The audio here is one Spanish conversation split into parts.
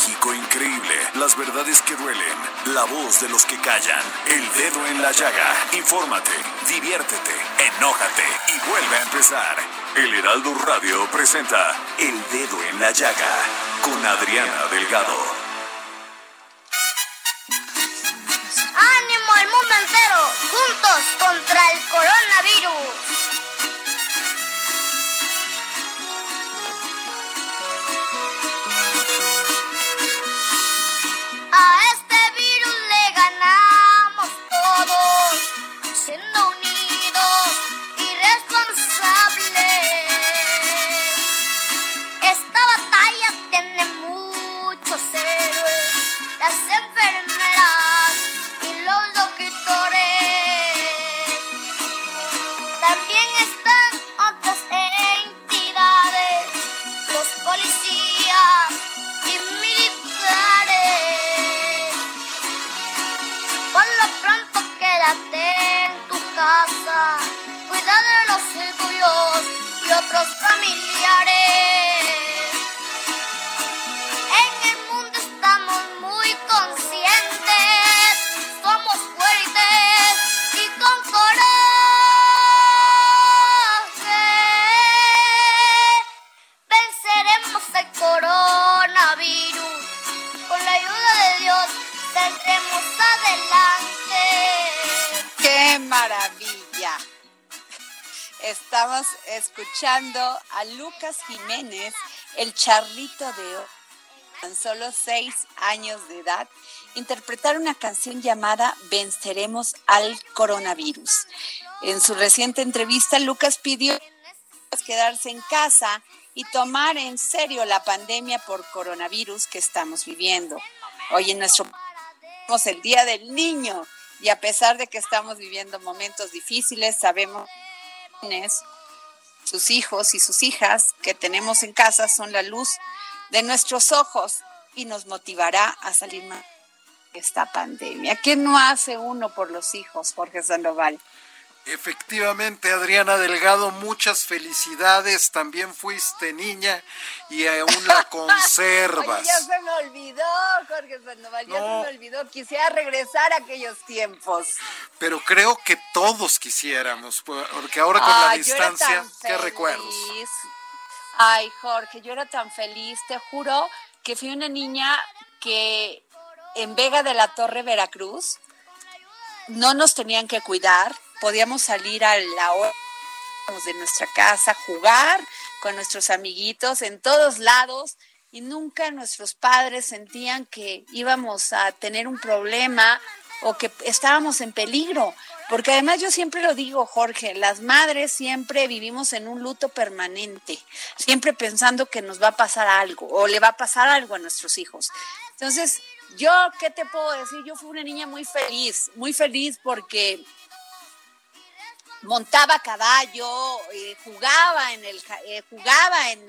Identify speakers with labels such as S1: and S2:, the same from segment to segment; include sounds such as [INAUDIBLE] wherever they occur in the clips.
S1: México increíble, las verdades que duelen, la voz de los que callan, el dedo en la llaga. Infórmate, diviértete, enójate y vuelve a empezar. El Heraldo Radio presenta El Dedo en la Llaga con Adriana Delgado.
S2: ¡Ánimo al mundo entero! ¡Juntos contra el coronavirus! El
S3: charrito de tan solo seis años de edad, interpretar una canción llamada Venceremos al coronavirus. En su reciente entrevista, Lucas pidió quedarse en casa y tomar en serio la pandemia por coronavirus que estamos viviendo. Hoy en nuestro tenemos el Día del Niño y a pesar de que estamos viviendo momentos difíciles, sabemos sus hijos y sus hijas que tenemos en casa son la luz de nuestros ojos y nos motivará a salir más de esta pandemia. ¿Qué no hace uno por los hijos, Jorge Sandoval?
S4: Efectivamente, Adriana Delgado, muchas felicidades. También fuiste niña y aún la [LAUGHS] conservas.
S3: Oye, ya se me olvidó, Jorge Sandoval, ya
S4: No.
S3: se me olvidó. Quisiera regresar a aquellos tiempos.
S4: Pero creo que todos quisiéramos, porque ahora con la distancia,
S3: tan
S4: ¿qué recuerdos?
S3: Ay, Jorge, yo era tan feliz, te juro que fui una niña que en Vega de la Torre, Veracruz, no nos tenían que cuidar, podíamos salir a la hora de nuestra casa, jugar con nuestros amiguitos en todos lados y nunca nuestros padres sentían que íbamos a tener un problema o que estábamos en peligro. Porque además yo siempre lo digo, Jorge, las madres siempre vivimos en un luto permanente, siempre pensando que nos va a pasar algo o le va a pasar algo a nuestros hijos. Entonces, yo, ¿qué te puedo decir? Yo fui una niña muy feliz, muy feliz porque montaba caballo, eh, jugaba en el eh, jugaba en,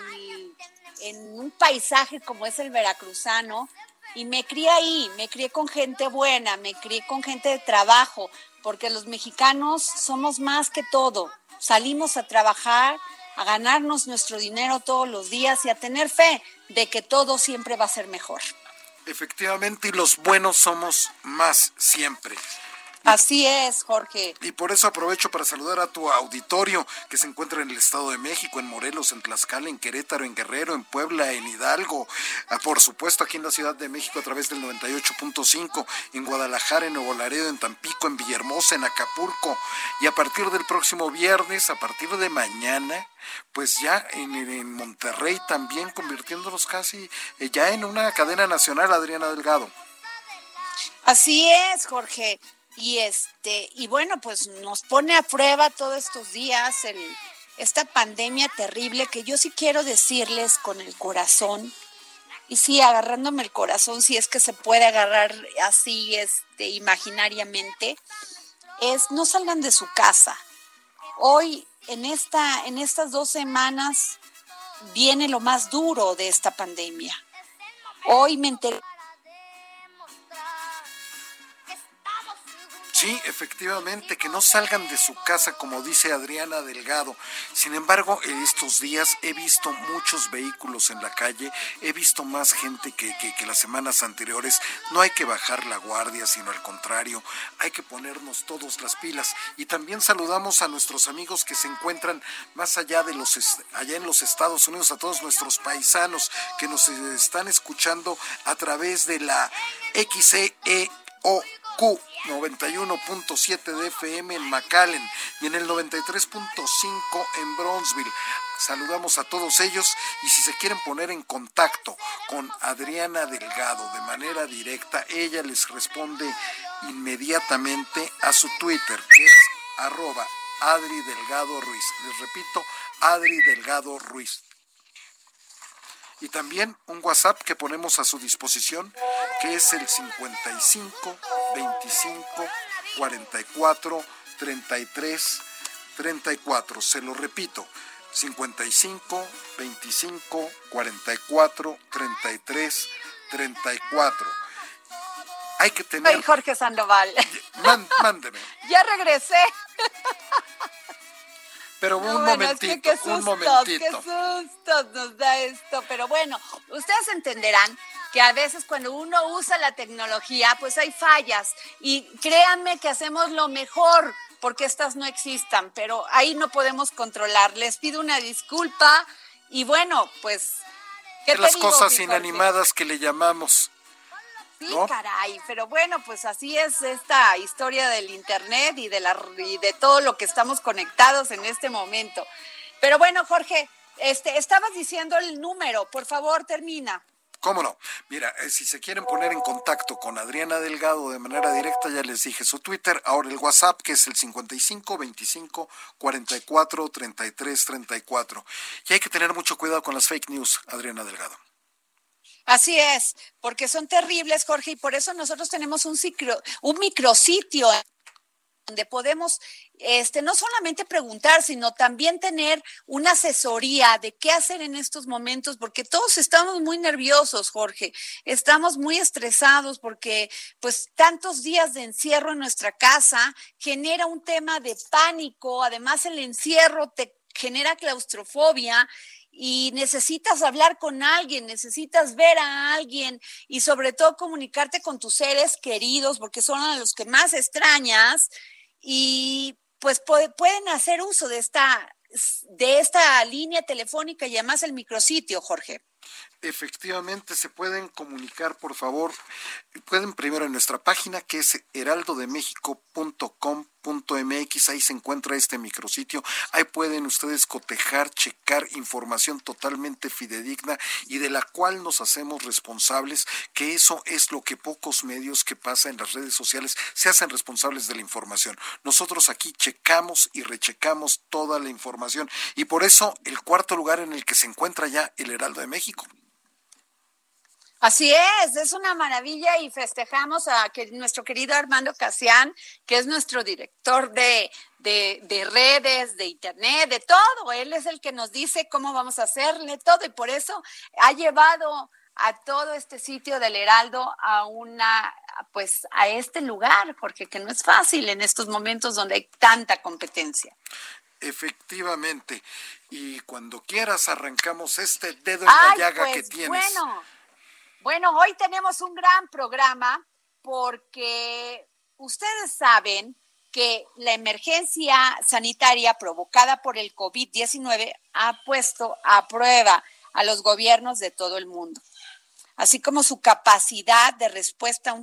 S3: en un paisaje como es el veracruzano y me crié ahí, me crié con gente buena, me crié con gente de trabajo, porque los mexicanos somos más que todo. Salimos a trabajar, a ganarnos nuestro dinero todos los días y a tener fe de que todo siempre va a ser mejor.
S4: Efectivamente, y los buenos somos más siempre.
S3: Así es, Jorge.
S4: Y por eso aprovecho para saludar a tu auditorio que se encuentra en el Estado de México, en Morelos, en Tlaxcala, en Querétaro, en Guerrero, en Puebla, en Hidalgo, ah, por supuesto aquí en la Ciudad de México a través del 98.5, en Guadalajara, en Nuevo Laredo, en Tampico, en Villahermosa, en Acapulco. Y a partir del próximo viernes, a partir de mañana, pues ya en, en Monterrey también convirtiéndonos casi eh, ya en una cadena nacional, Adriana Delgado.
S3: Así es, Jorge. Y este, y bueno, pues nos pone a prueba todos estos días el, esta pandemia terrible que yo sí quiero decirles con el corazón, y sí, agarrándome el corazón, si es que se puede agarrar así, este, imaginariamente, es no salgan de su casa. Hoy, en esta, en estas dos semanas, viene lo más duro de esta pandemia. Hoy me enteré
S4: Sí, efectivamente, que no salgan de su casa, como dice Adriana Delgado. Sin embargo, en estos días he visto muchos vehículos en la calle, he visto más gente que, que, las semanas anteriores. No hay que bajar la guardia, sino al contrario, hay que ponernos todos las pilas. Y también saludamos a nuestros amigos que se encuentran más allá de los, allá en los Estados Unidos, a todos nuestros paisanos que nos están escuchando a través de la XEO Q 91.7 de FM en McAllen y en el 93.5 en Bronzeville. Saludamos a todos ellos y si se quieren poner en contacto con Adriana Delgado de manera directa, ella les responde inmediatamente a su Twitter, que es arroba Adri Delgado Ruiz. Les repito, Adri Delgado Ruiz y también un WhatsApp que ponemos a su disposición, que es el 55 25 44 33 34. Se lo repito, 55 25 44 33 34. Hay que tener.
S3: Ay, Jorge Sandoval.
S4: mándeme. [LAUGHS]
S3: ya regresé.
S4: Pero un momentito, un momentito.
S3: Qué sustos nos da esto. Pero bueno, ustedes entenderán que a veces cuando uno usa la tecnología, pues hay fallas. Y créanme que hacemos lo mejor porque estas no existan, pero ahí no podemos controlar. Les pido una disculpa y bueno, pues...
S4: ¿qué las cosas inanimadas que le llamamos.
S3: Sí, caray, pero bueno, pues así es esta historia del internet y de la y de todo lo que estamos conectados en este momento. Pero bueno, Jorge, este estabas diciendo el número, por favor, termina.
S4: ¿Cómo no? Mira, eh, si se quieren poner en contacto con Adriana Delgado de manera directa, ya les dije su Twitter, ahora el WhatsApp, que es el 55 25 44 33 34. Y hay que tener mucho cuidado con las fake news, Adriana Delgado.
S3: Así es, porque son terribles, Jorge, y por eso nosotros tenemos un, ciclo, un micrositio donde podemos este, no solamente preguntar, sino también tener una asesoría de qué hacer en estos momentos, porque todos estamos muy nerviosos, Jorge, estamos muy estresados porque pues tantos días de encierro en nuestra casa genera un tema de pánico, además el encierro te genera claustrofobia y necesitas hablar con alguien, necesitas ver a alguien y sobre todo comunicarte con tus seres queridos porque son a los que más extrañas y pues pueden hacer uso de esta, de esta línea telefónica y además el micrositio, Jorge.
S4: Efectivamente, se pueden comunicar, por favor. Pueden primero en nuestra página que es heraldodemexico.com.mx, ahí se encuentra este micrositio. Ahí pueden ustedes cotejar, checar información totalmente fidedigna y de la cual nos hacemos responsables, que eso es lo que pocos medios que pasa en las redes sociales se hacen responsables de la información. Nosotros aquí checamos y rechecamos toda la información y por eso el cuarto lugar en el que se encuentra ya el Heraldo de México.
S3: Así es, es una maravilla y festejamos a que nuestro querido Armando Casián, que es nuestro director de, de, redes, de internet, de todo. Él es el que nos dice cómo vamos a hacerle todo y por eso ha llevado a todo este sitio del Heraldo a una, pues a este lugar, porque que no es fácil en estos momentos donde hay tanta competencia.
S4: Efectivamente. Y cuando quieras arrancamos este dedo en la llaga que pues, tienes.
S3: Bueno, bueno, hoy tenemos un gran programa porque ustedes saben que la emergencia sanitaria provocada por el COVID-19 ha puesto a prueba a los gobiernos de todo el mundo, así como su capacidad de respuesta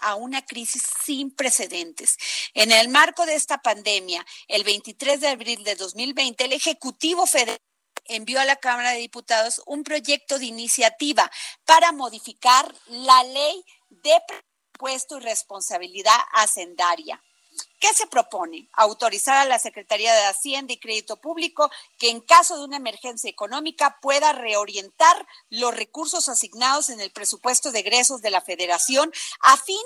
S3: a una, crisis sin precedentes. En el marco de esta pandemia, el 23 de abril de 2020, el Ejecutivo Federal envió a la Cámara de Diputados un proyecto de iniciativa para modificar la ley de presupuesto y responsabilidad hacendaria. ¿Qué se propone? Autorizar a la Secretaría de Hacienda y Crédito Público que en caso de una emergencia económica pueda reorientar los recursos asignados en el presupuesto de egresos de la Federación a fin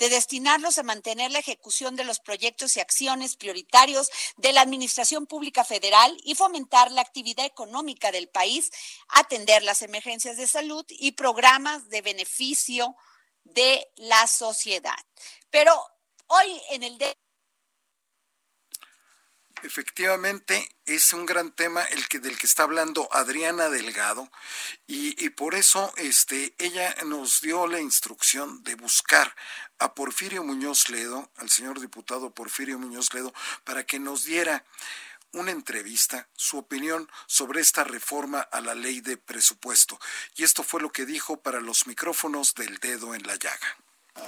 S3: de destinarlos a mantener la ejecución de los proyectos y acciones prioritarios de la Administración Pública Federal y fomentar la actividad económica del país, atender las emergencias de salud y programas de beneficio de la sociedad. Pero hoy en el
S4: Efectivamente, es un gran tema el que del que está hablando Adriana Delgado y, por eso este, ella nos dio la instrucción de buscar a Porfirio Muñoz Ledo, al señor diputado Porfirio Muñoz Ledo, para que nos diera una entrevista, su opinión sobre esta reforma a la ley de presupuesto. Y esto fue lo que dijo para los micrófonos del dedo en la llaga.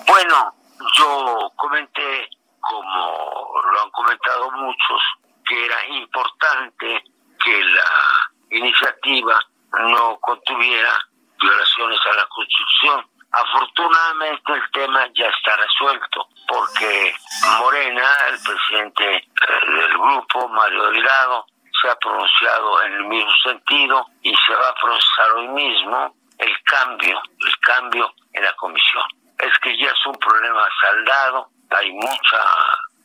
S5: Bueno, yo comenté, como lo han comentado muchos, que era importante que la iniciativa no contuviera violaciones a la Constitución. Afortunadamente el tema ya está resuelto porque Morena, el presidente eh, del grupo, Mario Delgado, se ha pronunciado en el mismo sentido y se va a procesar hoy mismo el cambio, el cambio en la comisión. Es que ya es un problema saldado, hay mucha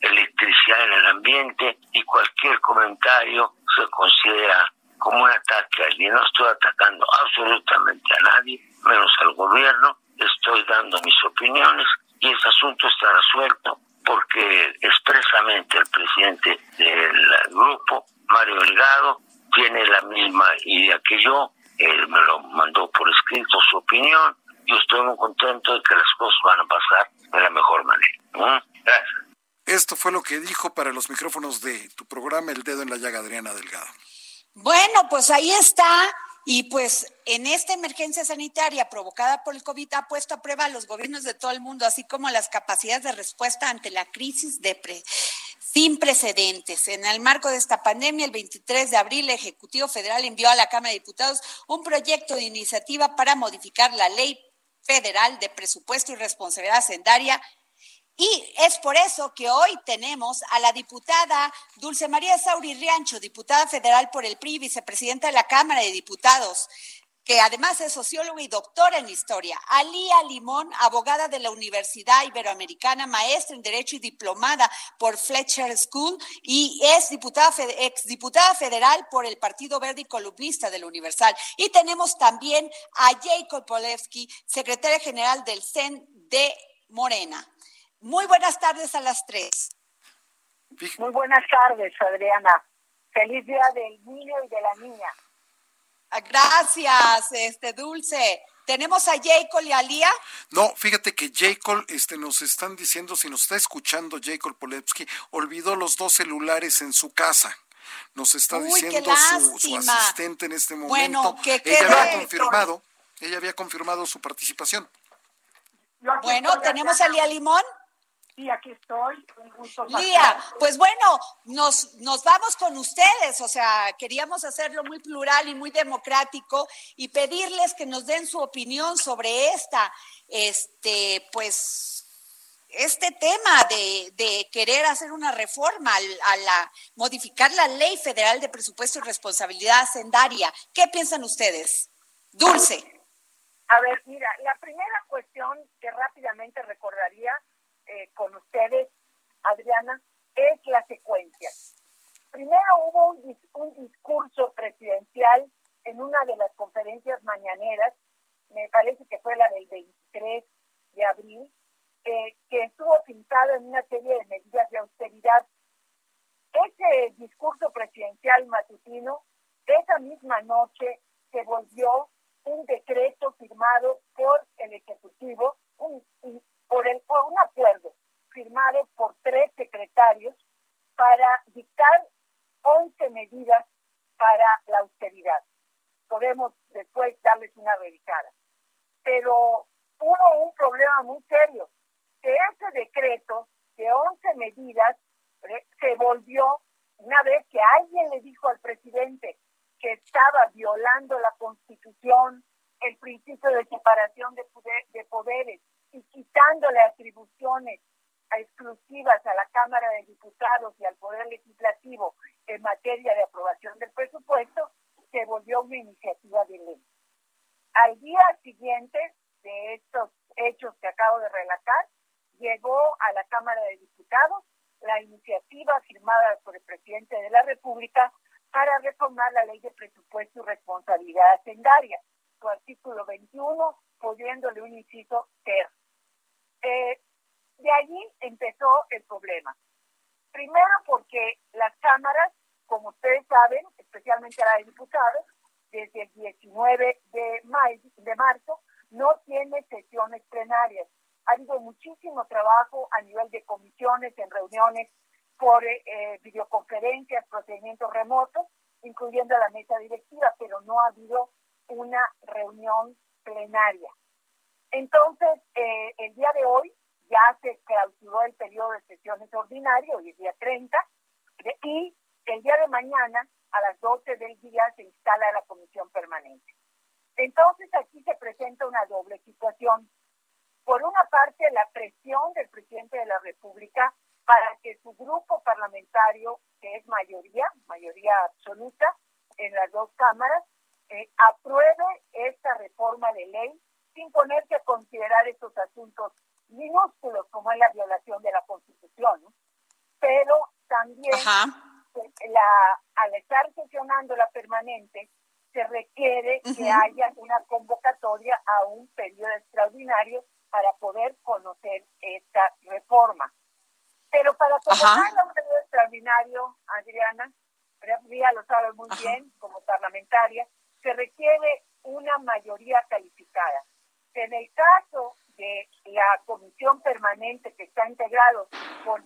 S5: electricidad en el ambiente y cualquier comentario se considera como un ataque a. No estoy atacando absolutamente a nadie, menos al gobierno. Estoy dando mis opiniones y ese asunto está resuelto porque expresamente el presidente del grupo, Mario Delgado, tiene la misma idea que yo. Él me lo mandó por escrito su opinión. y estoy muy contento de que las cosas van a pasar de la mejor manera. Gracias.
S4: Esto fue lo que dijo para los micrófonos de tu programa El Dedo en la Llaga, Adriana Delgado.
S3: Bueno, pues ahí está. Y pues en esta emergencia sanitaria provocada por el COVID ha puesto a prueba a los gobiernos de todo el mundo, así como las capacidades de respuesta ante la crisis de sin precedentes. En el marco de esta pandemia, el 23 de abril, el Ejecutivo Federal envió a la Cámara de Diputados un proyecto de iniciativa para modificar la ley federal de presupuesto y responsabilidad hacendaria y es por eso que hoy tenemos a la diputada Dulce María Sauri Riancho, diputada federal por el PRI, vicepresidenta de la Cámara de Diputados, que además es socióloga y doctora en historia. Alía Limón, abogada de la Universidad Iberoamericana, maestra en Derecho y diplomada por Fletcher School y es diputada, exdiputada federal por el Partido Verde y columnista del Universal. Y tenemos también a Jacob Polewski, secretaria general del CEN de Morena. Muy buenas tardes a las tres.
S6: Muy buenas tardes, Adriana. Feliz día del niño y de la niña.
S3: Ah, gracias, este Dulce. ¿Tenemos a Jacob y a Lía?
S4: No, fíjate que Jacob, este, nos están diciendo, si nos está escuchando Jacob Polepsky, olvidó los dos celulares en su casa. Nos está diciendo su, asistente en este momento. Bueno, que ella había confirmado, ella había confirmado su participación.
S3: Bueno, ¿tenemos a Lía Limón?
S6: Sí, aquí estoy.
S3: Lía, pues bueno, nos, nos vamos con ustedes, o sea, queríamos hacerlo muy plural y muy democrático y pedirles que nos den su opinión sobre esta, este, pues, este tema de, de querer hacer una reforma a la, modificar la ley federal de presupuesto y responsabilidad hacendaria. ¿Qué piensan ustedes? Dulce.
S6: A ver, mira, la primera cuestión que rápidamente recordaría eh, con ustedes, Adriana, es la secuencia. Primero hubo un, discurso presidencial en una de las conferencias mañaneras, me parece que fue la del 23 de abril, que estuvo pintado en una serie de medidas de austeridad. Ese discurso presidencial matutino, esa misma noche se volvió un decreto firmado por el Ejecutivo, un, por, el, un acuerdo firmado por tres secretarios para dictar 11 medidas para la austeridad. Podemos después darles una revisada. Pero hubo un problema muy serio, que ese decreto de 11 medidas eh, se volvió una vez que alguien le dijo al presidente que estaba violando la constitución, el principio de separación de, poderes, y quitándole atribuciones exclusivas a la Cámara de Diputados y al Poder Legislativo en materia de aprobación del presupuesto, se volvió una iniciativa de ley. Al día siguiente de estos hechos que acabo de relatar, llegó a la Cámara de Diputados la iniciativa firmada por el presidente de la República para reformar la ley de presupuesto y responsabilidad hacendaria, su artículo 21, poniéndole un inciso ter. Eh, de allí empezó el problema. Primero porque las cámaras, como ustedes saben, especialmente la de diputados, desde el 19 de, de marzo, no tiene sesiones plenarias. Ha habido muchísimo trabajo a nivel de comisiones, en reuniones por eh, videoconferencias, procedimientos remotos, incluyendo la mesa directiva, pero no ha habido una reunión plenaria. Entonces, eh, el día de hoy ya se clausuró el periodo de sesiones ordinario, hoy es día 30, y el día de mañana, a las 12 del día, se instala la comisión permanente. Entonces, aquí se presenta una doble situación. Por una parte, la presión del presidente de la República para que su grupo parlamentario, que es mayoría, mayoría absoluta en las dos cámaras, eh, apruebe esta reforma de ley sin ponerse a considerar estos asuntos minúsculos como es la violación de la Constitución, pero también la, al estar sesionando la permanente, se requiere que haya una convocatoria a un periodo extraordinario para poder conocer esta reforma. Pero para convocar a un periodo extraordinario, Adriana, María lo sabe muy bien como parlamentaria, se requiere una mayoría calificada. En el caso de la comisión permanente que está integrado por,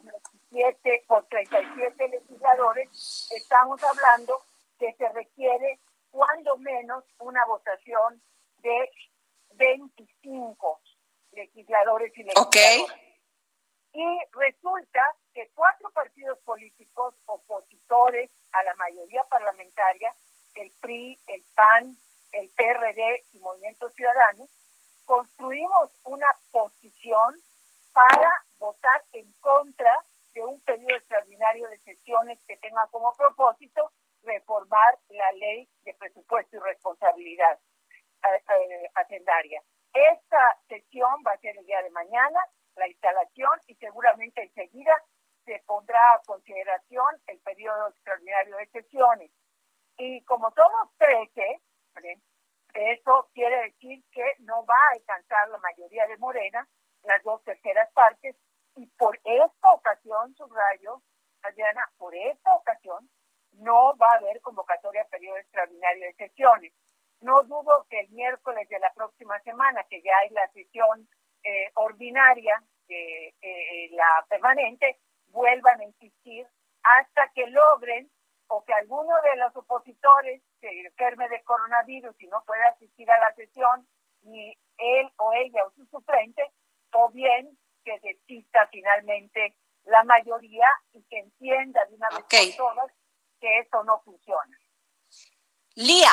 S6: 17, por 37 legisladores, estamos hablando que se requiere cuando menos una votación de 25 legisladores y legisladoras. Y resulta que cuatro partidos políticos opositores a la mayoría parlamentaria, el PRI, el PAN, el PRD y Movimiento Ciudadano, construimos una posición para votar en contra de un periodo extraordinario de sesiones que tenga como propósito reformar la ley de presupuesto y responsabilidad eh, eh, hacendaria. Esta sesión va a ser el día de mañana, la instalación, y seguramente enseguida se pondrá a consideración el periodo extraordinario de sesiones. Y como somos 13, eso quiere decir que no va a alcanzar la mayoría de Morena, las dos terceras partes, y por esta ocasión, subrayo, Adriana, por esta ocasión, no va a haber convocatoria a periodo extraordinario de sesiones. No dudo que el miércoles de la próxima semana, que ya hay la sesión eh, ordinaria, de eh, la permanente, vuelvan a insistir hasta que logren o que alguno de los opositores se enferme de coronavirus y no pueda asistir a la sesión, ni él o ella o su suplente, o bien que desista finalmente la mayoría y que entienda de una vez por todas que eso no funciona.
S3: Lía,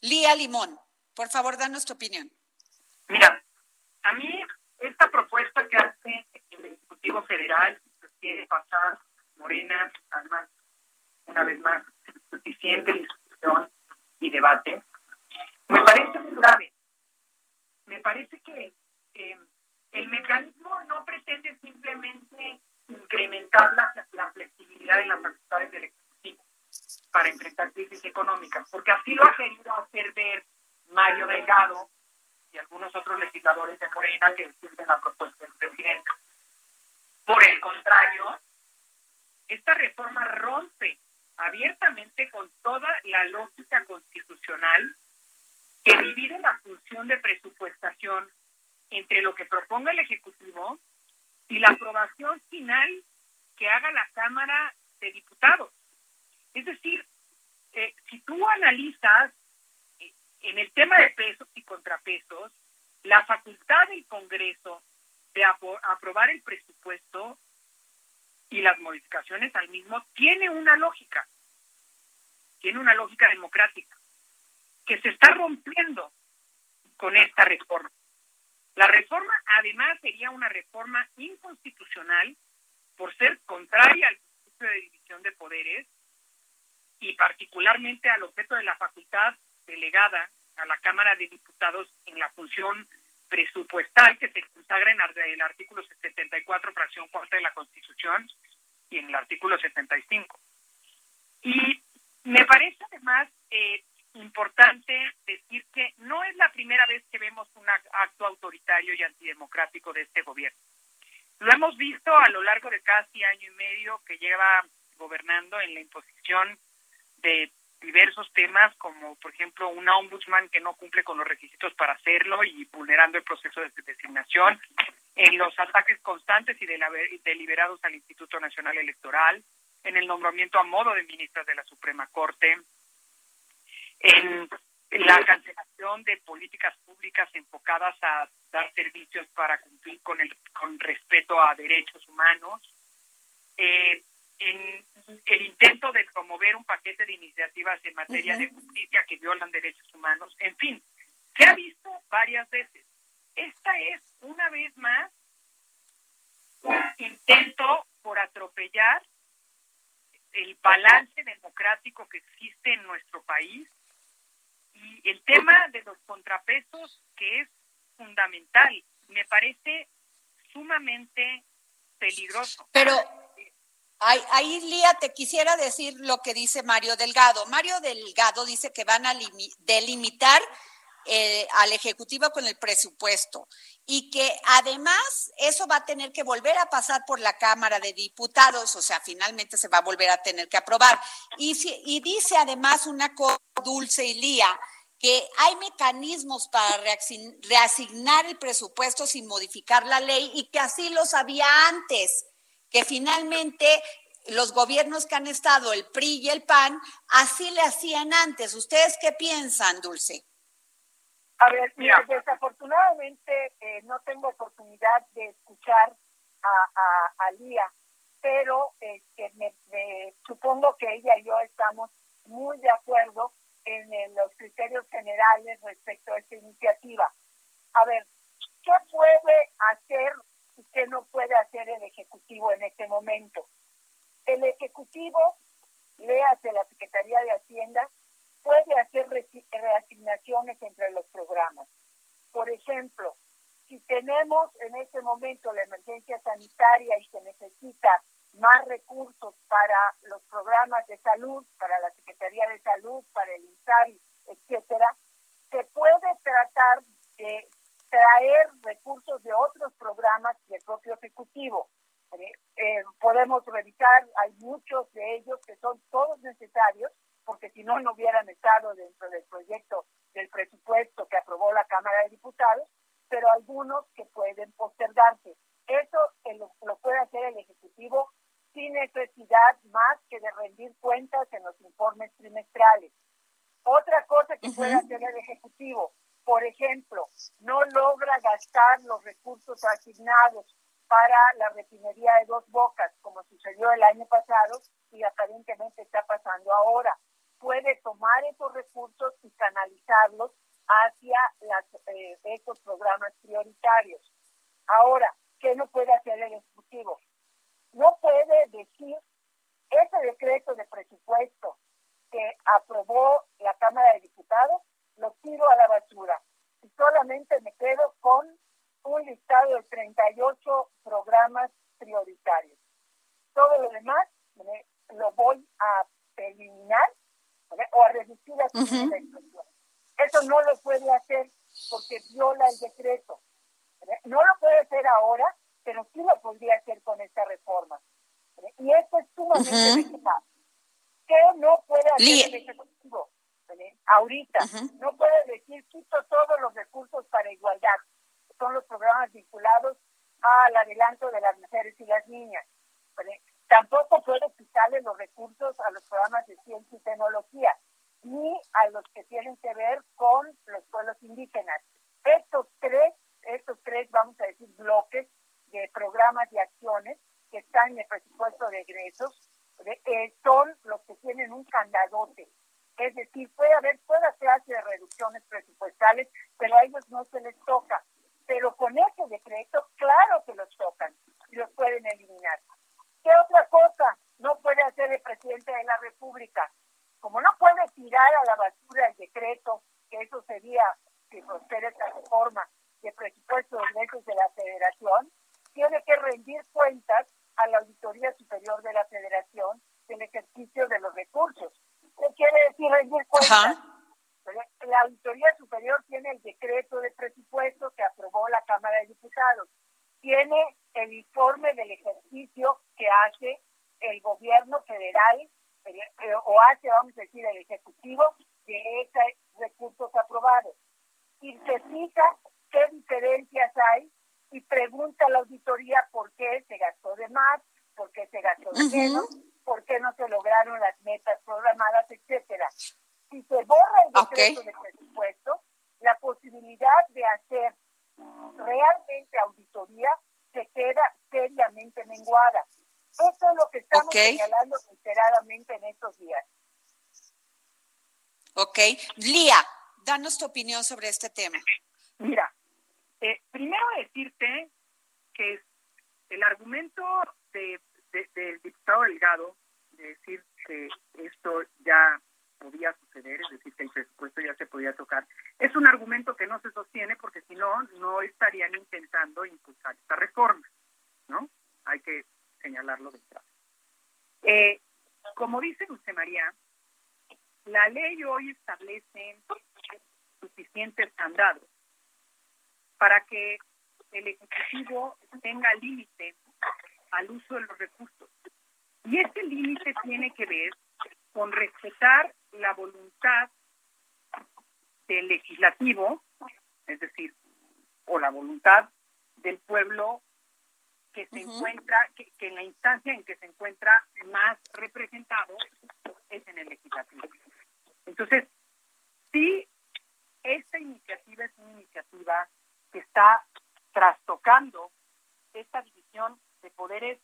S3: Lía Limón, por favor, danos tu opinión.
S7: Mira, a mí esta propuesta que hace el Ejecutivo Federal quiere pasar Morena, además, una vez más, suficiente discusión y debate, me parece muy grave. Me parece que el mecanismo no pretende simplemente incrementar la, la flexibilidad en las facultades del Ejecutivo para enfrentar crisis económicas, porque así lo ha querido hacer ver Mario Delgado y algunos otros legisladores de Morena que defienden la propuesta del presidente. Por el contrario, esta reforma rompe abiertamente con toda la lógica constitucional que divide la función de presupuestación entre lo que proponga el Ejecutivo y la aprobación final que haga la Cámara de Diputados. Es decir, eh, si tú analizas en el tema de pesos y contrapesos, la facultad del Congreso de aprobar el presupuesto y las modificaciones al mismo tiene una lógica, tiene una lógica democrática, que se está rompiendo con esta reforma. La reforma además sería una reforma inconstitucional por ser contraria al principio de división de poderes y particularmente al objeto de la facultad delegada a la Cámara de Diputados en la función presupuestal que se consagra en el artículo 74, fracción cuarta de la Constitución y en el artículo 75. Y me parece además eh, importante decir que no es la primera vez que vemos un acto autoritario y antidemocrático de este gobierno. Lo hemos visto a lo largo de casi año y medio que lleva gobernando en la imposición de diversos temas, como por ejemplo un ombudsman que no cumple con los requisitos para hacerlo y vulnerando el proceso de designación, en los ataques constantes y deliberados al Instituto Nacional Electoral, en el nombramiento a modo de ministras de la Suprema Corte, en la cancelación de políticas públicas enfocadas a dar servicios para cumplir con el con respeto a derechos humanos, eh, en el intento de promover un paquete de iniciativas en materia de justicia que violan derechos humanos, en fin, se ha visto varias veces. Esta es, una vez más, un intento por atropellar el balance democrático que existe en nuestro país y el tema de los contrapesos que es fundamental. Me parece sumamente peligroso.
S3: Pero Ahí, Lía, te quisiera decir lo que dice Mario Delgado. Mario Delgado dice que van a delimitar eh, al Ejecutivo con el presupuesto y que además eso va a tener que volver a pasar por la Cámara de Diputados, o sea, finalmente se va a volver a tener que aprobar. Y, y dice además una cosa dulce y Lía, que hay mecanismos para reasignar el presupuesto sin modificar la ley y que así lo sabía antes que finalmente los gobiernos que han estado, el PRI y el PAN, así le hacían antes. ¿Ustedes qué piensan, Dulce?
S6: A ver, mira, desafortunadamente eh, no tengo oportunidad de escuchar a, a, Lía, pero este, me, supongo que ella y yo estamos muy de acuerdo en los criterios generales respecto a esta iniciativa. A ver, ¿qué puede hacer qué no puede hacer el Ejecutivo en este momento. El Ejecutivo, léase la Secretaría de Hacienda, puede hacer reasignaciones entre los programas. Por ejemplo, si tenemos en este momento la emergencia sanitaria y se necesita más recursos para los programas de salud, para la Secretaría de Salud, para el INSARI, etcétera, se puede tratar de traer recursos de otros programas del propio Ejecutivo. Eh, eh, podemos revisar, hay muchos de ellos que son todos necesarios, porque si no, no hubieran estado dentro del proyecto del presupuesto que aprobó la Cámara de Diputados, pero algunos que pueden postergarse. Eso lo, lo puede hacer el Ejecutivo sin necesidad más que de rendir cuentas en los informes trimestrales. Otra cosa que puede hacer el Ejecutivo, por ejemplo, no logra gastar los recursos asignados para la refinería de dos bocas, como sucedió el año pasado y aparentemente está pasando ahora. Puede tomar esos recursos y canalizarlos hacia las, eh, programas prioritarios. Ahora, ¿qué no puede hacer el Ejecutivo? No puede hace, vamos a decir, el ejecutivo de esos recursos aprobados. Y se fija qué diferencias hay y pregunta a la auditoría por qué se gastó de más, por qué se gastó de menos, por qué no se lograron las metas programadas, etcétera. Si se borra el decreto de presupuesto, la posibilidad de hacer realmente auditoría se queda seriamente menguada. Eso es lo que estamos señalando reiteradamente en estos días.
S3: Ok. Lía, danos tu opinión sobre este tema.
S7: Mira, eh, primero decirte que el argumento de, del diputado Delgado de decir que esto ya podía suceder, es decir, que el presupuesto ya se podía tocar, es un argumento que no se sostiene porque si no, no estarían intentando impulsar esta reforma, ¿no? Hay que señalarlo de entrada. Eh, como dice José María, la ley hoy establece suficientes candados para que el Ejecutivo tenga límite al uso de los recursos. Y este límite tiene que ver con respetar la voluntad del legislativo, es decir, o la voluntad del pueblo que se encuentra, que, que, en la instancia en que se encuentra más representado es en el legislativo. Entonces, sí, esta iniciativa es una iniciativa que está trastocando de poderes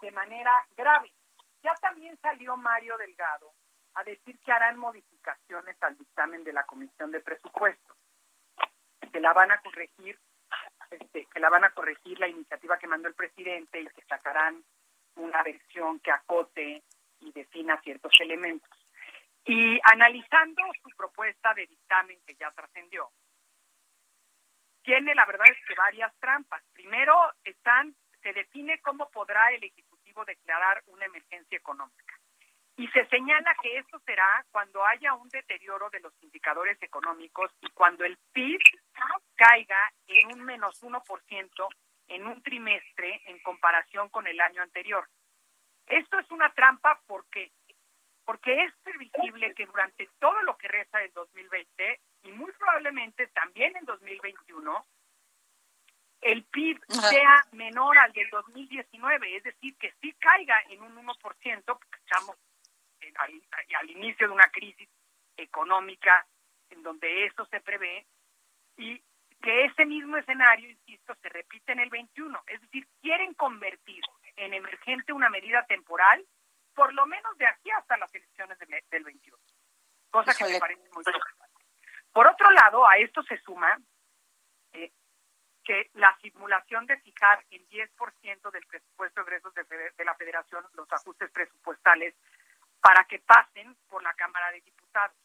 S7: de manera grave. Ya también salió Mario Delgado a decir que harán modificaciones al dictamen de la Comisión de Presupuestos, que la van a corregir, este, que la van a corregir la iniciativa que mandó el presidente y que sacarán una versión que acote y defina ciertos elementos. Y analizando su propuesta de dictamen que ya trascendió, tiene la verdad es que varias trampas. Primero están se define cómo podrá el ejecutivo declarar una emergencia económica. Y se señala que esto será cuando haya un deterioro de los indicadores económicos y cuando el PIB caiga en un menos 1% en un trimestre en comparación con el año anterior. Esto es una trampa porque porque es previsible que durante todo lo que resta del 2020 y muy probablemente también en 2021 el PIB sea menor al del 2019, es decir, que sí caiga en un 1%, porque estamos al, al inicio de una crisis económica en donde eso se prevé, y que ese mismo escenario, insisto, se repite en el 21. Es decir, quieren convertir en emergente una medida temporal por lo menos de aquí hasta las elecciones del 21, cosa que me parece muy preocupante. Por otro lado, a esto se suma que la simulación de fijar en 10% del presupuesto de egresos de, la Federación los ajustes presupuestales para que pasen por la Cámara de Diputados.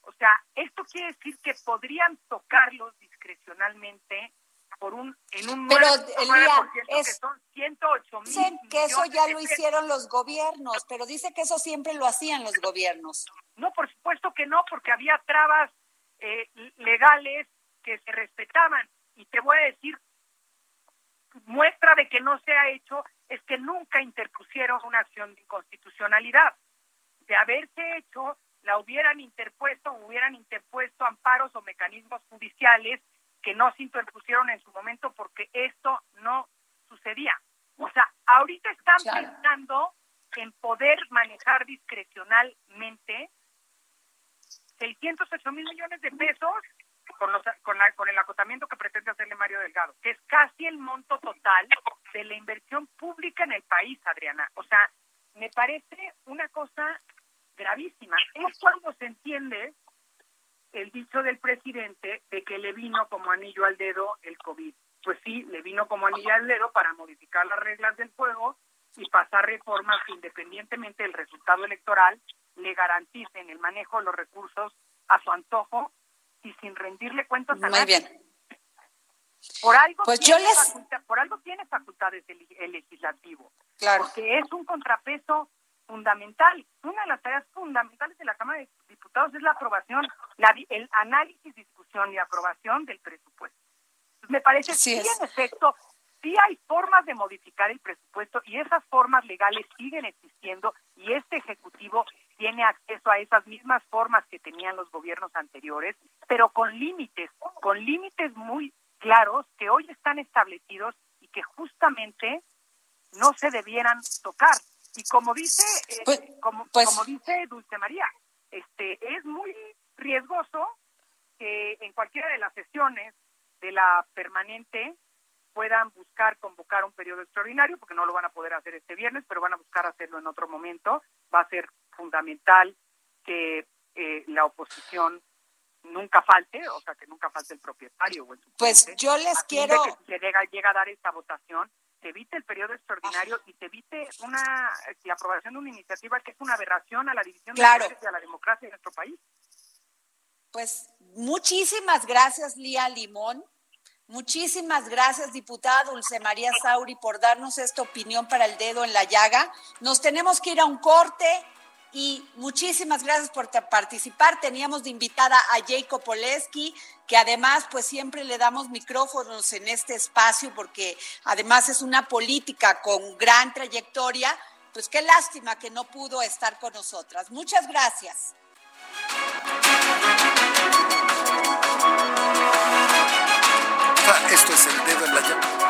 S7: O sea, esto quiere decir que podrían tocarlos discrecionalmente por un en un
S3: pero
S7: 9%, que son 108 mil
S3: dicen que eso ya lo hicieron los gobiernos pero dice que eso siempre lo hacían los gobiernos.
S7: No por supuesto que no porque había trabas eh, legales que se respetaban y te voy a decir muestra de que no se ha hecho es que nunca interpusieron una acción de inconstitucionalidad de haberse hecho la hubieran interpuesto hubieran interpuesto amparos o mecanismos judiciales que no se interpusieron en su momento porque esto no sucedía. O sea, ahorita están pensando en poder manejar discrecionalmente 608 mil millones de pesos con, los, con, la, con el acotamiento que pretende hacerle Mario Delgado, que es casi el monto total de la inversión pública en el país, Adriana. O sea, me parece una cosa gravísima. Es cuando se entiende el dicho del presidente de que le vino como anillo al dedo el COVID. Pues sí, le vino como anillo al dedo para modificar las reglas del juego y pasar reformas que independientemente del resultado electoral le garanticen el manejo de los recursos a su antojo y sin rendirle cuentas a
S3: Muy bien.
S7: Por algo,
S3: pues
S7: tiene
S3: yo les...
S7: por algo tiene facultades el, el legislativo.
S3: Claro.
S7: Porque es un contrapeso fundamental. Una de las tareas fundamentales de la Cámara de Diputados es la aprobación, la, el análisis, discusión y aprobación del presupuesto. me parece
S3: Así
S7: que
S3: es.
S7: en efecto sí hay formas de modificar el presupuesto y esas formas legales siguen existiendo y este Ejecutivo tiene acceso a esas mismas formas que tenían los gobiernos anteriores, pero con límites, con límites muy claros que hoy están establecidos y que justamente no se debieran tocar. Y como dice, eh,
S3: Pues-
S7: como,
S3: pues-
S7: como dice Dulce María, este es muy riesgoso que en cualquiera de las sesiones de la permanente puedan buscar convocar un periodo extraordinario, porque no lo van a poder hacer este viernes, pero van a buscar hacerlo en otro momento. Va a ser fundamental que eh, la oposición nunca falte, o sea, que nunca falte el propietario o el
S3: Pues yo les
S7: a de
S3: quiero...
S7: que si se llega, llega a dar esta votación, se evite el periodo extraordinario y se evite una la aprobación de una iniciativa que es una aberración a la división
S3: Claro.
S7: de y a la democracia en nuestro país.
S3: Pues muchísimas gracias, Lía Limón. Muchísimas gracias, diputada Dulce María Sauri, por darnos esta opinión para el dedo en la llaga. Nos tenemos que ir a un corte y muchísimas gracias por participar. Teníamos de invitada a Jacob Poleski, que además pues siempre le damos micrófonos en este espacio porque además es una política con gran trayectoria. Pues qué lástima que no pudo estar con nosotras. Muchas gracias.
S4: Ah, Esto es el dedo en la llaga.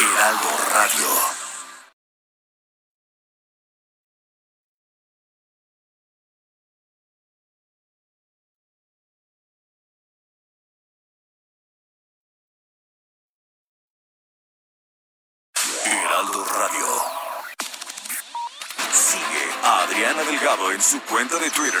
S1: Heraldo Radio. Heraldo Radio. Sigue a Adriana Delgado en su cuenta de Twitter,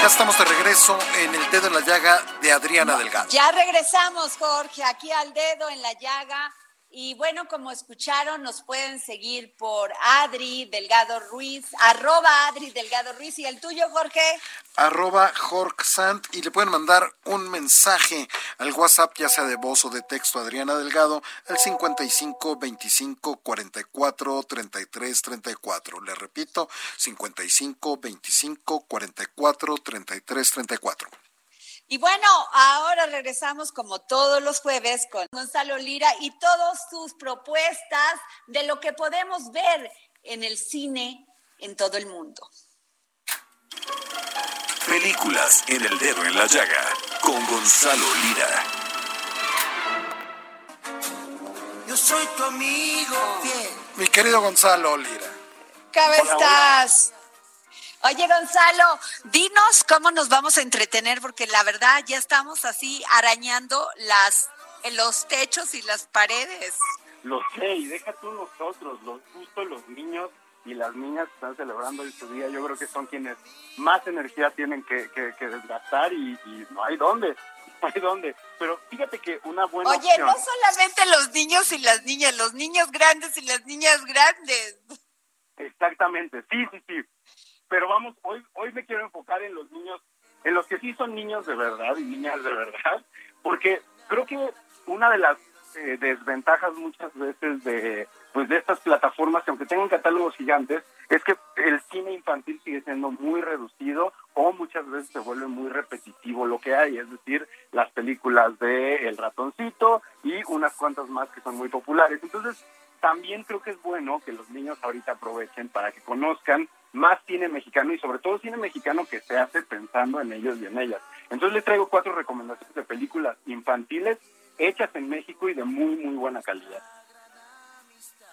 S4: Ya estamos de regreso en el dedo en la llaga de Adriana Delgado.
S3: Ya regresamos, Jorge, aquí al dedo en la llaga. Y bueno, como escucharon, nos pueden seguir por Adri Delgado Ruiz, arroba Adri Delgado Ruiz. ¿Y el tuyo, Jorge?
S4: arroba Sant y le pueden mandar un mensaje al WhatsApp, ya sea de voz o de texto, Adriana Delgado, al 55 25 44 33 34. Le repito, 55 25 44 33 34.
S3: Y bueno, ahora regresamos como todos los jueves con Gonzalo Lira y todas sus propuestas de lo que podemos ver en el cine en todo el mundo.
S1: Películas en el dedo en la llaga con Gonzalo Lira.
S8: Yo soy tu amigo fiel.
S4: Mi querido Gonzalo Lira.
S3: ¿Cómo estás? Oye, Gonzalo, dinos cómo nos vamos a entretener, porque la verdad ya estamos así arañando las, los techos y las paredes.
S9: Lo sé, y deja tú nosotros, los, justo los niños y las niñas que están celebrando hoy su día, yo creo que son quienes más energía tienen que, que, desgastar y, no hay dónde, [LAUGHS] no hay dónde. Pero fíjate que una buena
S3: Oye, no solamente los niños y las niñas, los niños grandes y las niñas grandes.
S9: Exactamente, sí, sí, sí. Pero vamos, hoy, hoy me quiero enfocar en los niños, en los que sí son niños de verdad y niñas de verdad, porque creo que una de las eh, desventajas muchas veces de pues de estas plataformas que aunque tengan catálogos gigantes es que el cine infantil sigue siendo muy reducido o muchas veces se vuelve muy repetitivo lo que hay es decir las películas de El ratoncito y unas cuantas más que son muy populares. Entonces también creo que es bueno que los niños ahorita aprovechen para que conozcan más cine mexicano y sobre todo cine mexicano que se hace pensando en ellos y en ellas. Entonces les traigo cuatro recomendaciones de películas infantiles hechas en México y de muy, muy buena calidad.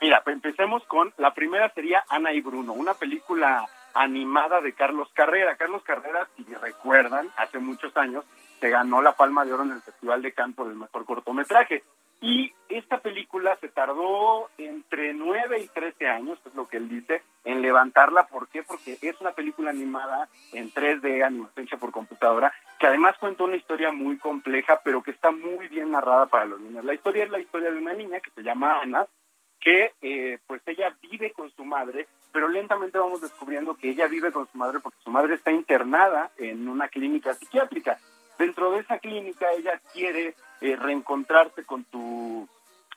S9: Mira, pues empecemos con, la primera sería Ana y Bruno, una película animada de Carlos Carrera. Carlos Carrera, si recuerdan, hace muchos años se ganó la Palma de Oro en el Festival de Canto del Mejor Cortometraje. Y esta película se tardó entre 9 y 13 años, es lo que él dice, en levantarla. ¿Por qué? Porque es una película animada en 3D, animación por computadora, que además cuenta una historia muy compleja, pero que está muy bien narrada para los niños. La historia es la historia de una niña que se llama Ana, que eh, pues ella vive con su madre, pero lentamente vamos descubriendo que ella vive con su madre porque su madre está internada en una clínica psiquiátrica. Dentro de esa clínica ella quiere eh, reencontrarse con tu,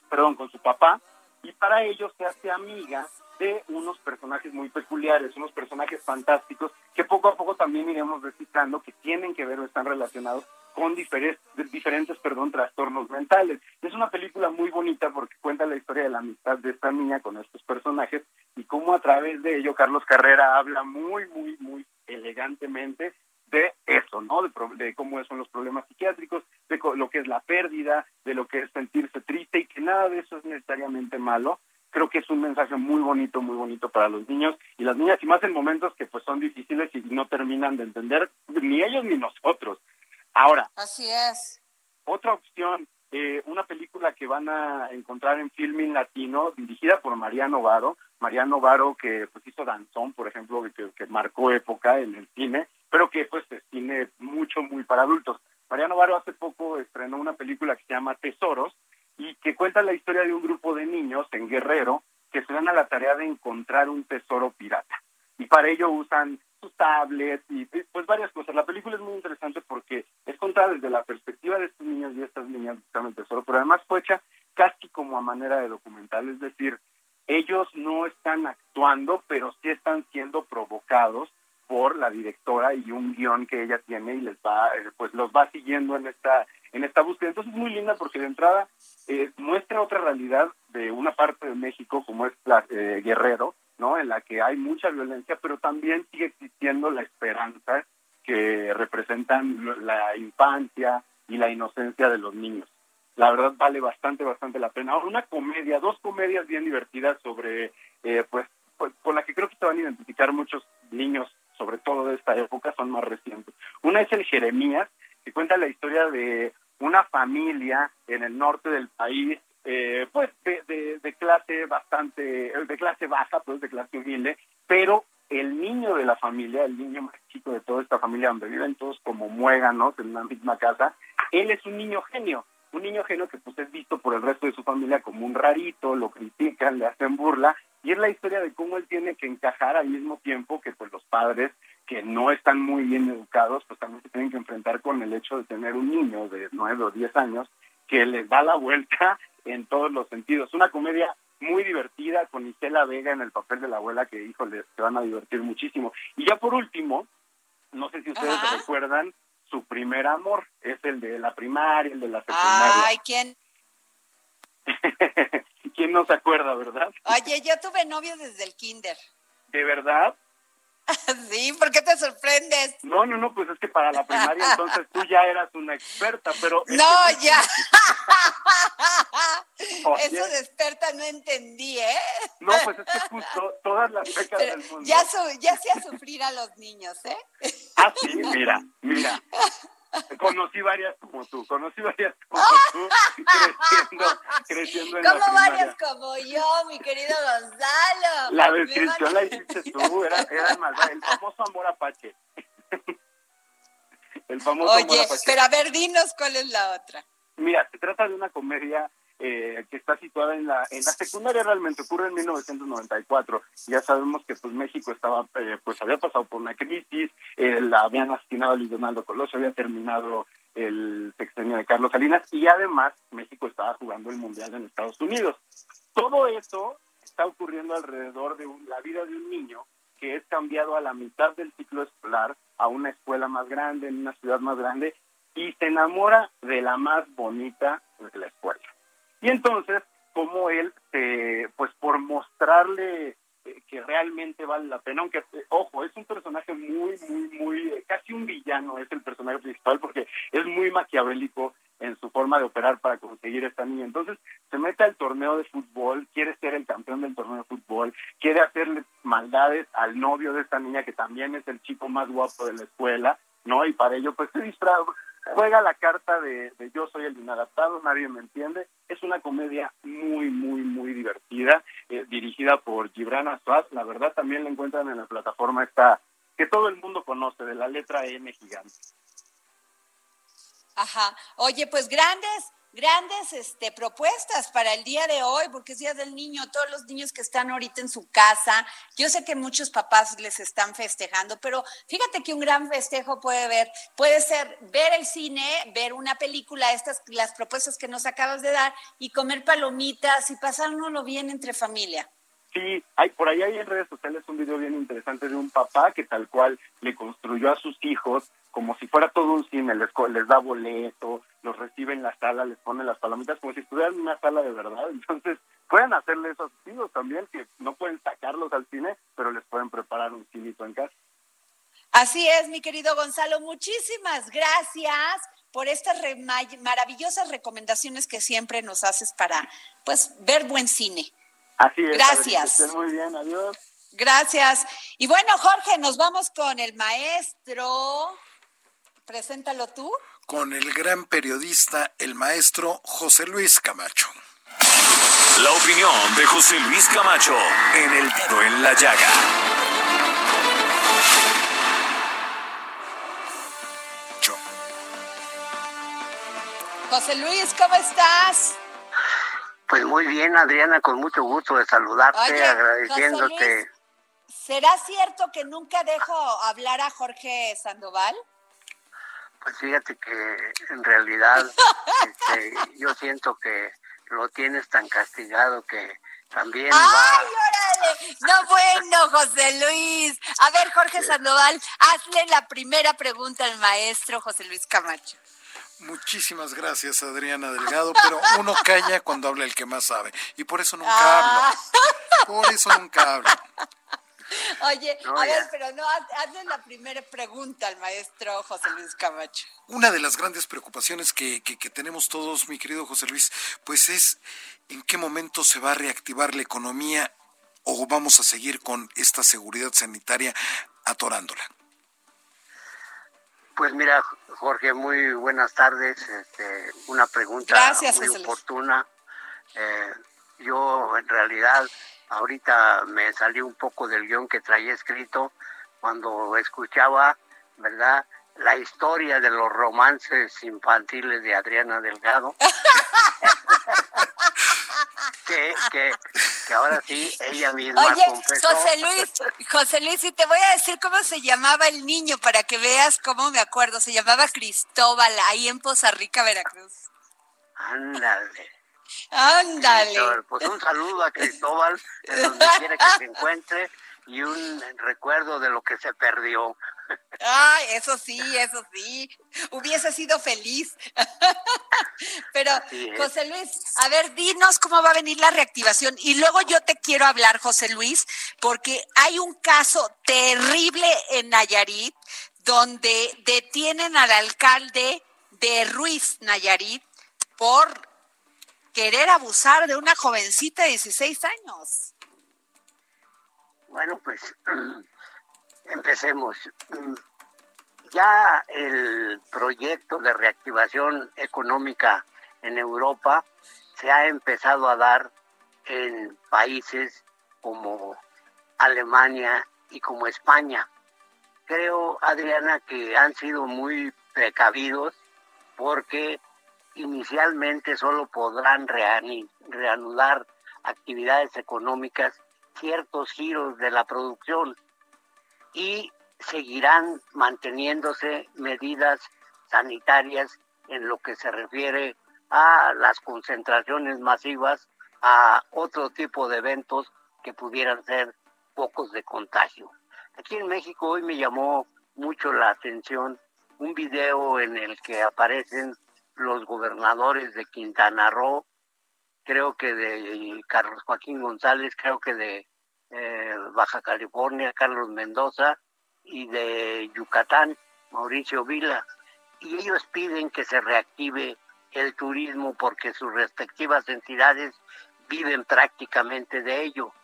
S9: perdón, con su papá y para ello se hace amiga de unos personajes muy peculiares, unos personajes fantásticos que poco a poco también iremos descifrando que tienen que ver o están relacionados con diferentes, diferentes perdón, trastornos mentales. Es una película muy bonita porque cuenta la historia de la amistad de esta niña con estos personajes y cómo a través de ello Carlos Carrera habla muy, muy, muy elegantemente de eso, ¿no? De, de, cómo son los problemas psiquiátricos, de lo que es la pérdida, de lo que es sentirse triste y que nada de eso es necesariamente malo, creo que es un mensaje muy bonito, muy bonito para los niños y las niñas, y más en momentos que pues son difíciles y no terminan de entender ni ellos ni nosotros. Ahora.
S3: Así es.
S9: Otra opción, eh, una película que van a encontrar en Filming Latino, dirigida por Mariano Varo. Mariano Varo que pues hizo Danzón, por ejemplo, que, que marcó época en el cine, pero que pues es cine mucho, muy para adultos. Mariano Varo hace poco estrenó una película que se llama Tesoros, y que cuenta la historia de un grupo de niños en Guerrero que se dan a la tarea de encontrar un tesoro pirata. Y para ello usan sus tablets y pues varias cosas. La película es muy interesante porque es contada desde la perspectiva de estos niños y estas niñas buscando el tesoro, pero además fue hecha casi como a manera de documental, es decir, ellos no están actuando, pero sí están siendo provocados por la directora y un guion que ella tiene y les va, eh, pues los va siguiendo en esta en esta búsqueda. Entonces es muy linda porque de entrada eh, muestra otra realidad de una parte de México como es eh, Guerrero, ¿no? En la que hay mucha violencia, pero también sigue existiendo la esperanza que representan la infancia y la inocencia de los niños. La verdad vale bastante, bastante la pena. Una comedia, dos comedias bien divertidas sobre, eh, pues, pues, con la que creo que se van a identificar muchos niños, esta época, son más recientes. Una es el Jeremías, que cuenta la historia de una familia en el norte del país, eh, pues de, de, clase bastante, de clase baja, pues de clase humilde, pero el niño de la familia, el niño más chico de toda esta familia, donde viven todos como muéganos en una misma casa, él es un niño genio, un niño genio que pues es visto por el resto de su familia como un rarito, lo critican, le hacen burla, y es la historia de cómo él tiene que encajar al mismo tiempo que pues los padres que no están muy bien educados, pues también se tienen que enfrentar con el hecho de tener un niño de nueve o diez años que les da la vuelta [LAUGHS] en todos los sentidos. Una comedia muy divertida con Isela Vega en el papel de la abuela que, híjole, se van a divertir muchísimo. Y ya por último, no sé si ustedes recuerdan, su primer amor es el de la primaria, el de la secundaria.
S3: Ay, ¿quién? [LAUGHS]
S9: ¿Quién no se acuerda, verdad?
S3: Oye, yo tuve novio desde el kinder.
S9: ¿De verdad? [LAUGHS]
S3: Sí, ¿por qué te sorprendes?
S9: No, no, no, pues es que para la primaria [LAUGHS] entonces tú ya eras una experta, pero...
S3: No, ya. [LAUGHS] Eso de experta no entendí, ¿eh?
S9: No, pues es que justo todas las becas del mundo...
S3: Ya, su, ya hacía sufrir a los niños, ¿eh?
S9: Ah, sí, mira, mira. Conocí varias como tú, conocí varias como tú, creciendo, [LAUGHS] creciendo en
S3: ¿Cómo
S9: la
S3: varias como yo, mi querido Gonzalo?
S9: La descripción la hiciste tú, era, era el, malvado, el famoso amor apache. [LAUGHS] el famoso
S3: Oye,
S9: amor apache.
S3: pero a ver, dinos cuál es la otra.
S9: Mira, se trata de una comedia eh, que está situada en la en la secundaria realmente ocurre en 1994 ya sabemos que pues México estaba eh, pues había pasado por una crisis eh, la habían asesinado a Luis Donaldo Colosio había terminado el sexenio de Carlos Salinas y además México estaba jugando el mundial en Estados Unidos todo eso está ocurriendo alrededor de un- la vida de un niño que es cambiado a la mitad del ciclo escolar a una escuela más grande en una ciudad más grande y se enamora de la más bonita de la escuela. Y entonces, como él, eh, pues por mostrarle eh, que realmente vale la pena, aunque, eh, ojo, es un personaje muy, muy, muy, eh, casi un villano es el personaje principal porque es muy maquiavélico en su forma de operar para conseguir esta niña. Entonces, se mete al torneo de fútbol, quiere ser el campeón del torneo de fútbol, quiere hacerle maldades al novio de esta niña que también es el chico más guapo de la escuela, ¿no? Y para ello, pues se disfraza, juega la carta de, de yo soy el inadaptado, nadie me entiende. Es una comedia muy, muy, muy divertida, eh, dirigida por Gibran Aswad. La verdad también la encuentran en la plataforma esta que todo el mundo conoce, de la letra N gigante.
S3: Ajá. Oye, pues grandes, grandes este, propuestas para el día de hoy, porque es Día del Niño, todos los niños que están ahorita en su casa. Yo sé que muchos papás les están festejando, pero fíjate que un gran festejo puede ver, puede ser ver el cine, ver una película, estas, las propuestas que nos acabas de dar, y comer palomitas y pasárnoslo bien entre familia.
S9: Sí, hay, por ahí hay en redes sociales un video bien interesante de un papá que tal cual le construyó a sus hijos como si fuera todo un cine, les, les da boleto, los recibe en la sala, les pone las palomitas como si estuvieran en una sala de verdad. [LAUGHS] Entonces, pueden hacerle eso a sus hijos también, que no pueden sacarlos al cine, pero les pueden preparar un cinito en casa.
S3: Así es, mi querido Gonzalo. Muchísimas gracias por estas re- ma- maravillosas recomendaciones que siempre nos haces para, pues, ver buen cine.
S9: Así es.
S3: Gracias.
S9: Que estén muy bien, adiós.
S3: Gracias. Y bueno, Jorge, nos vamos con el maestro. Preséntalo tú.
S4: Con el gran periodista, el maestro José Luis Camacho.
S1: La opinión de José Luis Camacho en el dedo en la llaga.
S3: José Luis, ¿cómo estás?
S10: Pues muy bien, Adriana, con mucho gusto de saludarte,
S3: Oye,
S10: agradeciéndote.
S3: Luis. ¿Será cierto que nunca dejo hablar a Jorge Sandoval?
S10: Pues fíjate que en realidad [LAUGHS] este, yo siento que lo tienes tan castigado que también va.
S3: ¡Ay, órale! No, bueno, José Luis. A ver, Jorge Sandoval, hazle la primera pregunta al maestro José Luis Camacho.
S4: Muchísimas gracias, Adriana Delgado, pero uno calla cuando habla el que más sabe. Y por eso nunca
S3: Ah.
S4: hablo. Por eso nunca hablo.
S3: Oye,
S4: No,
S3: a
S4: ya.
S3: ver, pero no, haz- hazle la primera pregunta al maestro José Luis Camacho.
S4: Una de las grandes preocupaciones que, que- que tenemos todos, mi querido José Luis, pues es en qué momento se va a reactivar la economía o vamos a seguir con esta seguridad sanitaria atorándola.
S10: Pues mira, Jorge, muy buenas tardes. Este, una pregunta
S3: Gracias,
S10: muy
S3: José
S10: oportuna. Eh, yo en realidad ahorita me salí un poco del guion que traía escrito cuando escuchaba, ¿verdad? La historia de los romances infantiles de Adriana Delgado. [LAUGHS] que, que, que ahora sí, ella misma
S3: Oye,
S10: confesó.
S3: José Luis, José Luis, y te voy a decir cómo se llamaba el niño para que veas cómo me acuerdo. Se llamaba Cristóbal, ahí en Poza Rica, Veracruz.
S10: Ándale.
S3: Ándale.
S10: Pues un saludo a Cristóbal, en donde quiera que se encuentre, y un recuerdo de lo que se perdió.
S3: Ay, eso sí, eso sí. Hubiese sido feliz. [LAUGHS] Pero. José Luis, a ver, dinos cómo va a venir la reactivación. Y luego yo te quiero hablar, José Luis, porque hay un caso terrible en Nayarit donde detienen al alcalde de Ruiz, Nayarit, por querer abusar de una jovencita de 16 años.
S10: Bueno, pues [CLEARS THROAT] empecemos. ya el proyecto de reactivación económica en Europa se ha empezado a dar en países como Alemania y como España. Creo, Adriana, que han sido muy precavidos porque inicialmente solo podrán reanudar actividades económicas ciertos giros de la producción y seguirán manteniéndose medidas sanitarias en lo que se refiere a las concentraciones masivas, a otro tipo de eventos que pudieran ser pocos de contagio. Aquí en México hoy me llamó mucho la atención un video en el que aparecen los gobernadores de Quintana Roo, creo que de Carlos Joaquín González, creo que de eh, Baja California, Carlos Mendoza, y de Yucatán, Mauricio Vila, y ellos piden que se reactive el turismo porque sus respectivas entidades viven prácticamente de ello.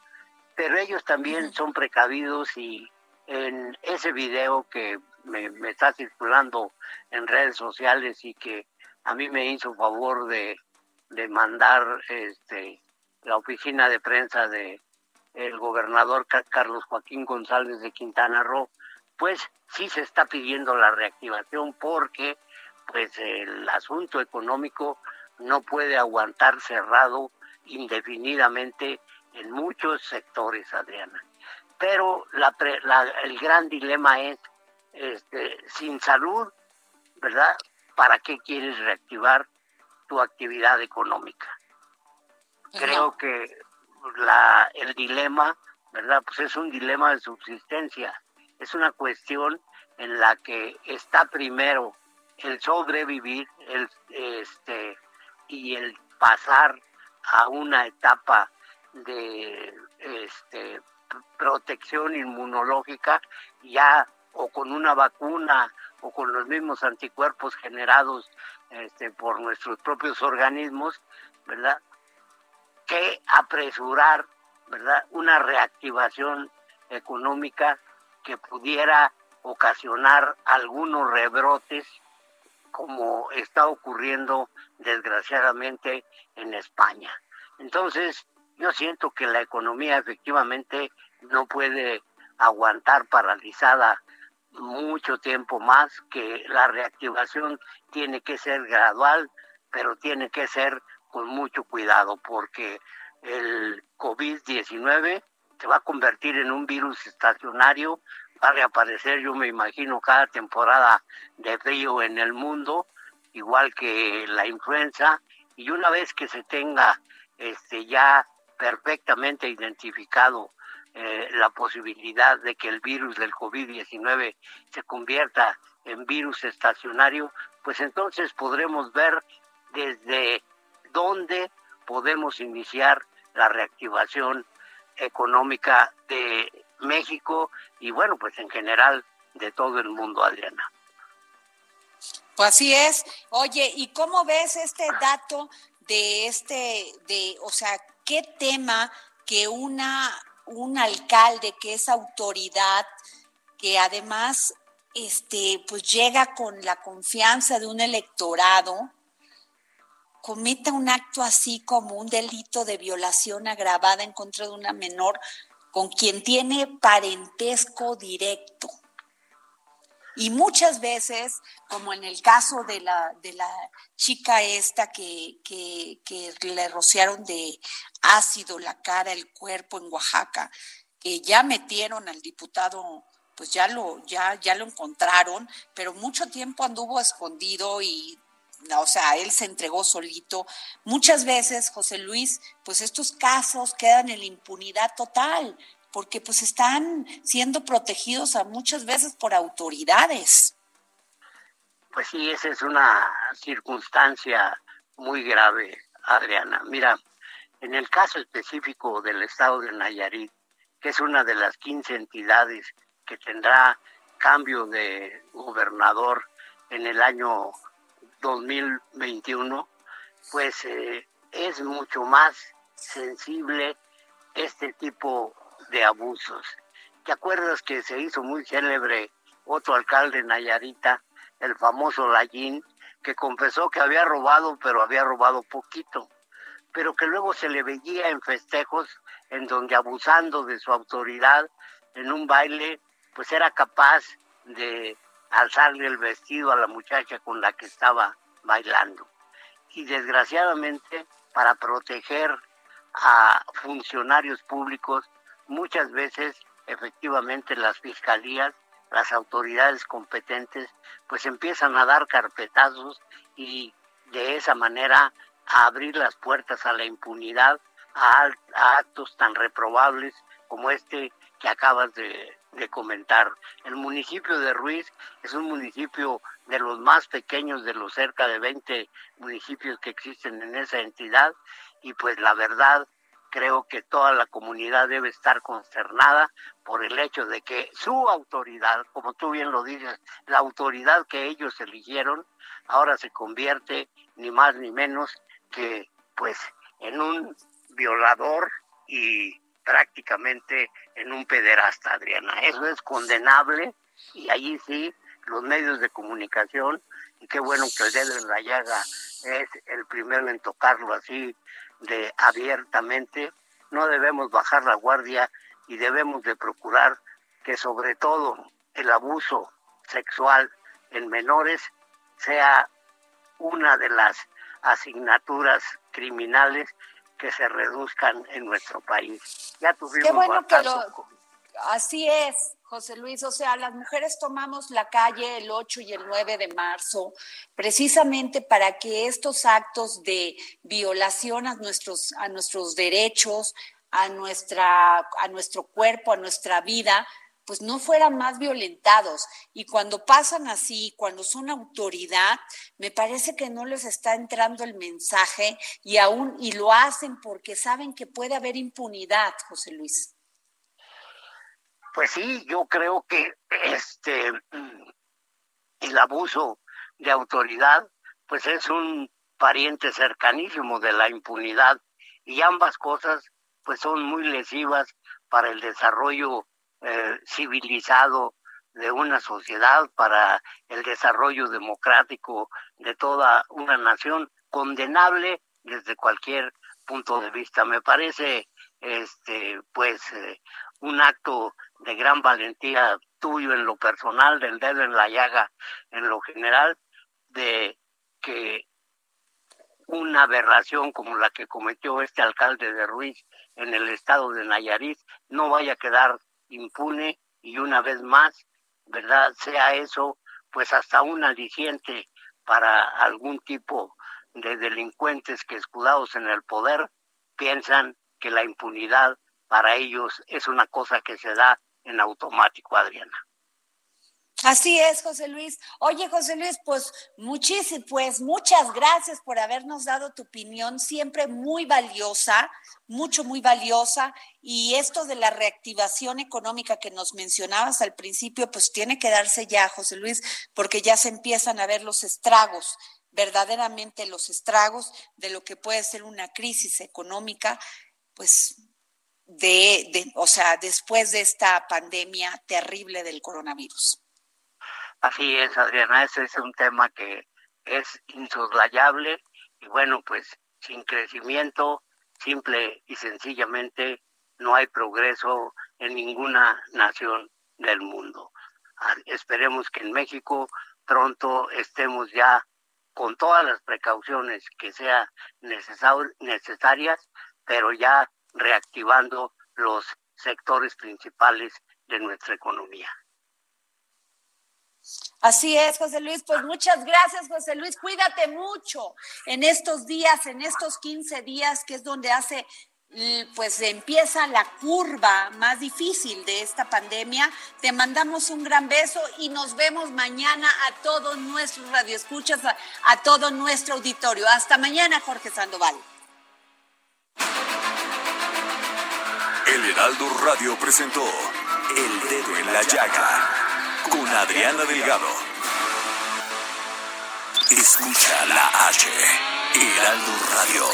S10: Pero ellos también son precavidos y en ese video que me, está circulando en redes sociales y que a mí me hizo favor de, de mandar este, la oficina de prensa de el gobernador Carlos Joaquín González de Quintana Roo, pues sí se está pidiendo la reactivación porque pues el asunto económico no puede aguantar cerrado indefinidamente en muchos sectores, Adriana. Pero el gran dilema es, este, sin salud, ¿verdad? ¿Para qué quieres reactivar tu actividad económica? Creo que la, el dilema, ¿verdad? Pues es un dilema de subsistencia es una cuestión en la que está primero el sobrevivir el, este, y el pasar a una etapa de este, protección inmunológica ya o con una vacuna o con los mismos anticuerpos generados este, por nuestros propios organismos, ¿verdad? Que apresurar, ¿verdad? Una reactivación económica que pudiera ocasionar algunos rebrotes como está ocurriendo desgraciadamente en España. Entonces, yo siento que la economía efectivamente no puede aguantar paralizada mucho tiempo más, que la reactivación tiene que ser gradual, pero tiene que ser con mucho cuidado, porque el COVID-19 se va a convertir en un virus estacionario, va a reaparecer, yo me imagino, cada temporada de frío en el mundo, igual que la influenza, y una vez que se tenga este ya perfectamente identificado eh, la posibilidad de que el virus del COVID-19 se convierta en virus estacionario, pues entonces podremos ver desde dónde podemos iniciar la reactivación económica de México y bueno, pues en general de todo el mundo, Adriana.
S3: Pues así es. Oye, ¿y cómo ves este dato de este, de, o sea, qué tema que una, un alcalde que es autoridad, que además, este, pues llega con la confianza de un electorado, cometa un acto así como un delito de violación agravada en contra de una menor con quien tiene parentesco directo. Y muchas veces, como en el caso de la, de la chica esta que, que, le rociaron de ácido la cara, el cuerpo en Oaxaca, que ya metieron al diputado pues ya lo, ya, ya lo encontraron, pero mucho tiempo anduvo escondido y o sea, él se entregó solito. Muchas veces, José Luis, pues estos casos quedan en la impunidad total, porque pues están siendo protegidos muchas veces por autoridades.
S10: Pues sí, esa es una circunstancia muy grave, Adriana. Mira, en el caso específico del estado de Nayarit, que es una de las 15 entidades que tendrá cambio de gobernador en el año 2021, pues eh, es mucho más sensible este tipo de abusos. ¿Te acuerdas que se hizo muy célebre otro alcalde de Nayarita, el famoso Lallín, que confesó que había robado, pero había robado poquito, pero que luego se le veía en festejos en donde abusando de su autoridad en un baile, pues era capaz de alzarle el vestido a la muchacha con la que estaba bailando. Y desgraciadamente, para proteger a funcionarios públicos, muchas veces efectivamente las fiscalías, las autoridades competentes, pues empiezan a dar carpetazos y de esa manera a abrir las puertas a la impunidad, a, actos tan reprobables como este que acabas de, comentar. El municipio de Ruiz es un municipio de los más pequeños de los cerca de 20 municipios que existen en esa entidad y pues la verdad creo que toda la comunidad debe estar consternada por el hecho de que su autoridad, como tú bien lo dices, la autoridad que ellos eligieron, ahora se convierte ni más ni menos que pues en un violador y prácticamente en un pederasta, Adriana. Eso es condenable y allí sí los medios de comunicación, y qué bueno que el dedo en la llaga es el primero en tocarlo así de abiertamente, no debemos bajar la guardia y debemos de procurar que sobre todo el abuso sexual en menores sea una de las asignaturas criminales que se reduzcan en nuestro país. Ya tuvimos
S3: Qué bueno. Así es, José Luis. O sea, las mujeres tomamos la calle el 8 y el 9 de marzo precisamente para que estos actos de violación a nuestros, a nuestros derechos, a, nuestra, a nuestro cuerpo, a nuestra vida, pues no fueran más violentados. Y cuando pasan así, cuando son autoridad, me parece que no les está entrando el mensaje y aún y lo hacen porque saben que puede haber impunidad, José Luis.
S10: Pues sí, yo creo que este el abuso de autoridad pues es un pariente cercanísimo de la impunidad y ambas cosas pues son muy lesivas para el desarrollo eh, civilizado de una sociedad, para el desarrollo democrático de toda una nación, condenable desde cualquier punto de vista. Me parece este pues eh, un acto de gran valentía tuyo en lo personal, del dedo en la llaga en lo general, de que una aberración como la que cometió este alcalde de Ruiz en el estado de Nayarit no vaya a quedar impune y una vez más, ¿verdad? Sea eso pues hasta un aliciente para algún tipo de delincuentes que escudados en el poder piensan que la impunidad para ellos es una cosa que se da en automático, Adriana.
S3: Así es, José Luis. Oye, José Luis, pues muchísimas, pues muchas gracias por habernos dado tu opinión, siempre muy valiosa, mucho, muy valiosa. Y esto de la reactivación económica que nos mencionabas al principio, pues tiene que darse ya, José Luis, porque ya se empiezan a ver los estragos, verdaderamente los estragos de lo que puede ser una crisis económica, pues de, o sea, después de esta pandemia terrible del coronavirus.
S10: Así es, Adriana, ese es un tema que es insoslayable y bueno, pues sin crecimiento, simple y sencillamente no hay progreso en ninguna nación del mundo. Ah, esperemos que en México pronto estemos ya con todas las precauciones que sean necesarias, pero ya reactivando los sectores principales de nuestra economía.
S3: Así es, José Luis. Pues muchas gracias, José Luis. Cuídate mucho en estos días, en estos 15 días, que es donde hace pues empieza la curva más difícil de esta pandemia. Te mandamos un gran beso y nos vemos mañana a todos nuestros radioescuchas, a, a todo nuestro auditorio. Hasta mañana, Jorge Sandoval.
S1: El Heraldo Radio presentó El Dedo en la Llaga con Adriana Delgado. Escucha la H, Heraldo Radio.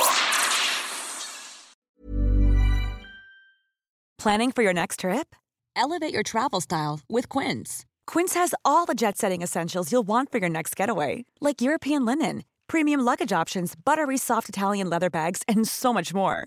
S11: Planning for your next trip? Elevate your travel style with Quince. Quince has all the jet setting essentials you'll want for your next getaway, like European linen, premium luggage options, buttery soft Italian leather bags, and so much more.